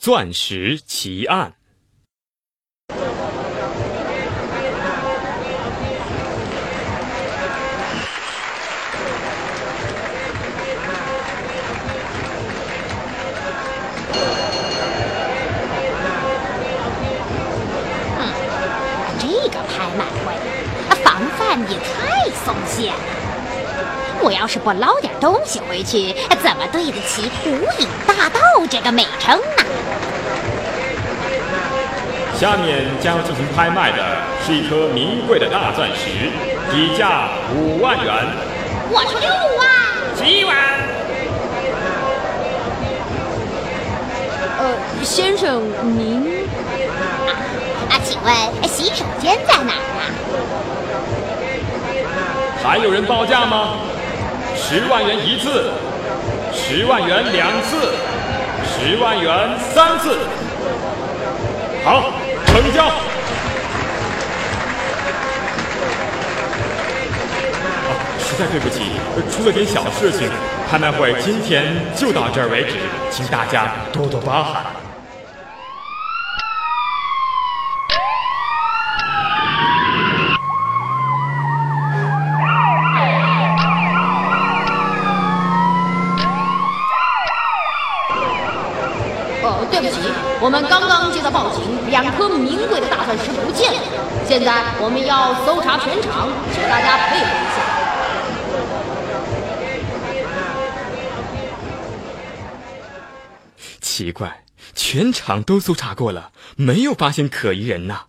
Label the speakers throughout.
Speaker 1: 钻石奇案。
Speaker 2: 这个拍卖会防范也太松懈了。我要是不捞点东西回去，怎么对得起“无影大盗”这个美称呢？
Speaker 1: 下面将要进行拍卖的是一颗名贵的大钻石，底价五万元。
Speaker 2: 我出六万，
Speaker 1: 七万。
Speaker 3: 呃，先生您
Speaker 2: 啊，请问洗手间在哪儿啊？
Speaker 1: 还有人报价吗？十万元一次，十万元两次，十万元三次。好，成交。啊，实在对不起，出了点小事情，拍卖会今天就到这儿为止，请大家多多包涵。
Speaker 3: 呃，对不起，我们刚刚接到报警，两颗名贵的大钻石不见了。现在我们要搜查全场，请大家配合一下。
Speaker 1: 奇怪，全场都搜查过了，没有发现可疑人呐。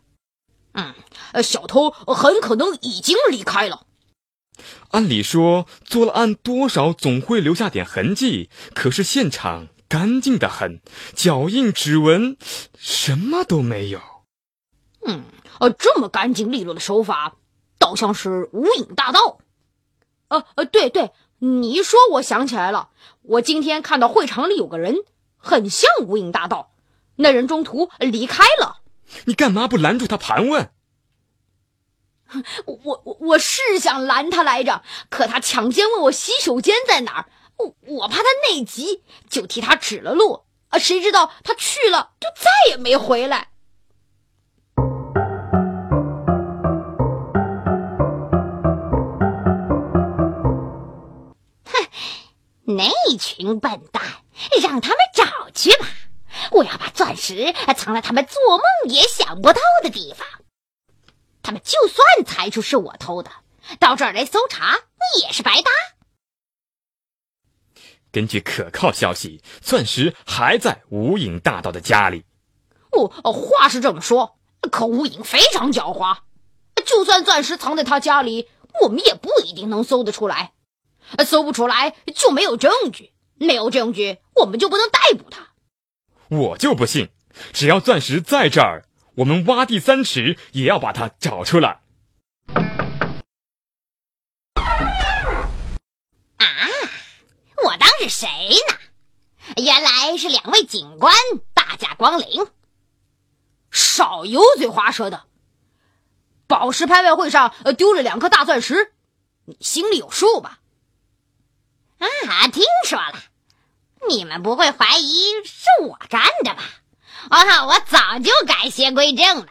Speaker 3: 嗯，呃，小偷很可能已经离开了。
Speaker 1: 按理说，做了案多少总会留下点痕迹，可是现场干净的很，脚印、指纹什么都没有。
Speaker 3: 嗯，呃，这么干净利落的手法，倒像是无影大盗。呃呃，对对，你一说，我想起来了，我今天看到会场里有个人，很像无影大盗。那人中途离开了。
Speaker 1: 你干嘛不拦住他盘问？
Speaker 3: 我我我是想拦他来着，可他抢先问我洗手间在哪儿，我怕他内急，就替他指了路。啊，谁知道他去了就再也没回来。
Speaker 2: 哼那群笨蛋，让他们找去吧！我要把钻石藏在他们做梦也想不到的地方。他们就算猜出是我偷的，到这儿来搜查也是白搭。
Speaker 1: 根据可靠消息，钻石还在无影大盗的家里。
Speaker 3: 哦，话是这么说，可无影非常狡猾。就算钻石藏在他家里，我们也不一定能搜得出来。搜不出来就没有证据，没有证据我们就不能逮捕他。
Speaker 1: 我就不信，只要钻石在这儿，我们挖地三尺也要把它找出来。
Speaker 2: 是谁呢？原来是两位警官大驾光临。
Speaker 3: 少油嘴滑舌的！宝石拍卖会上丢了两颗大钻石，你心里有数吧？
Speaker 2: 啊，听说了，你们不会怀疑是我干的吧？啊，我早就改邪归正了。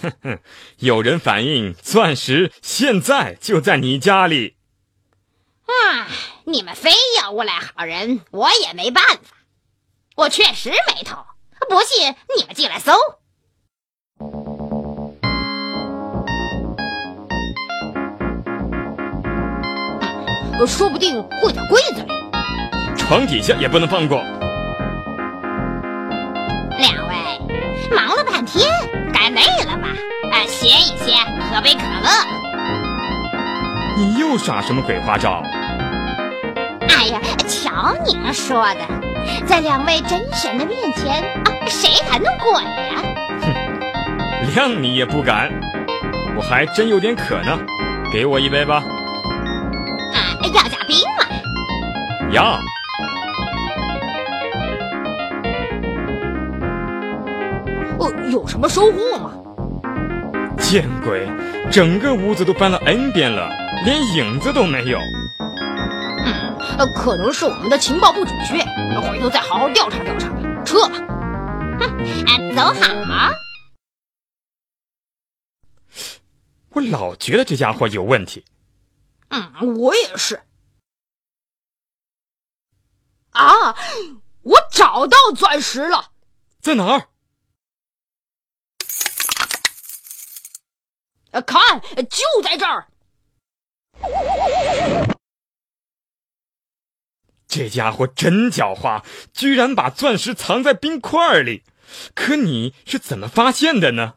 Speaker 1: 哼哼，有人反映钻石现在就在你家里。
Speaker 2: 啊，你们非要诬赖好人，我也没办法。我确实没偷，不信你们进来搜。
Speaker 3: 说不定会在柜子里，
Speaker 1: 床底下也不能放过。
Speaker 2: 两位忙了半天，该累了吧？啊，歇一歇，喝杯可乐。
Speaker 1: 你又耍什么鬼花招？
Speaker 2: 哎呀，瞧你们说的，在两位真神的面前啊，谁还能过呀？
Speaker 1: 哼，谅你也不敢。我还真有点渴呢，给我一杯吧。
Speaker 2: 啊要加冰吗？
Speaker 1: 要。
Speaker 3: 哦，有什么收获吗？
Speaker 1: 见鬼！整个屋子都翻了 N 遍了，连影子都没有。
Speaker 3: 嗯，可能是我们的情报不准确，回头再好好调查调查吧。撤吧。
Speaker 2: 走好。
Speaker 1: 我老觉得这家伙有问题。
Speaker 3: 嗯，我也是。啊，我找到钻石了，
Speaker 1: 在哪儿？
Speaker 3: 看，就在这儿。
Speaker 1: 这家伙真狡猾，居然把钻石藏在冰块里。可你是怎么发现的呢？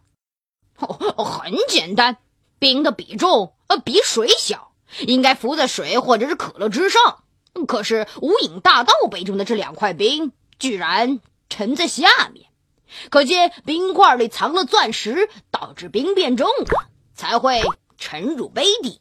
Speaker 3: 哦，很简单，冰的比重呃比水小，应该浮在水或者是可乐之上。可是无影大道杯中的这两块冰居然沉在下面，可见冰块里藏了钻石，导致冰变重了，才会沉入杯底。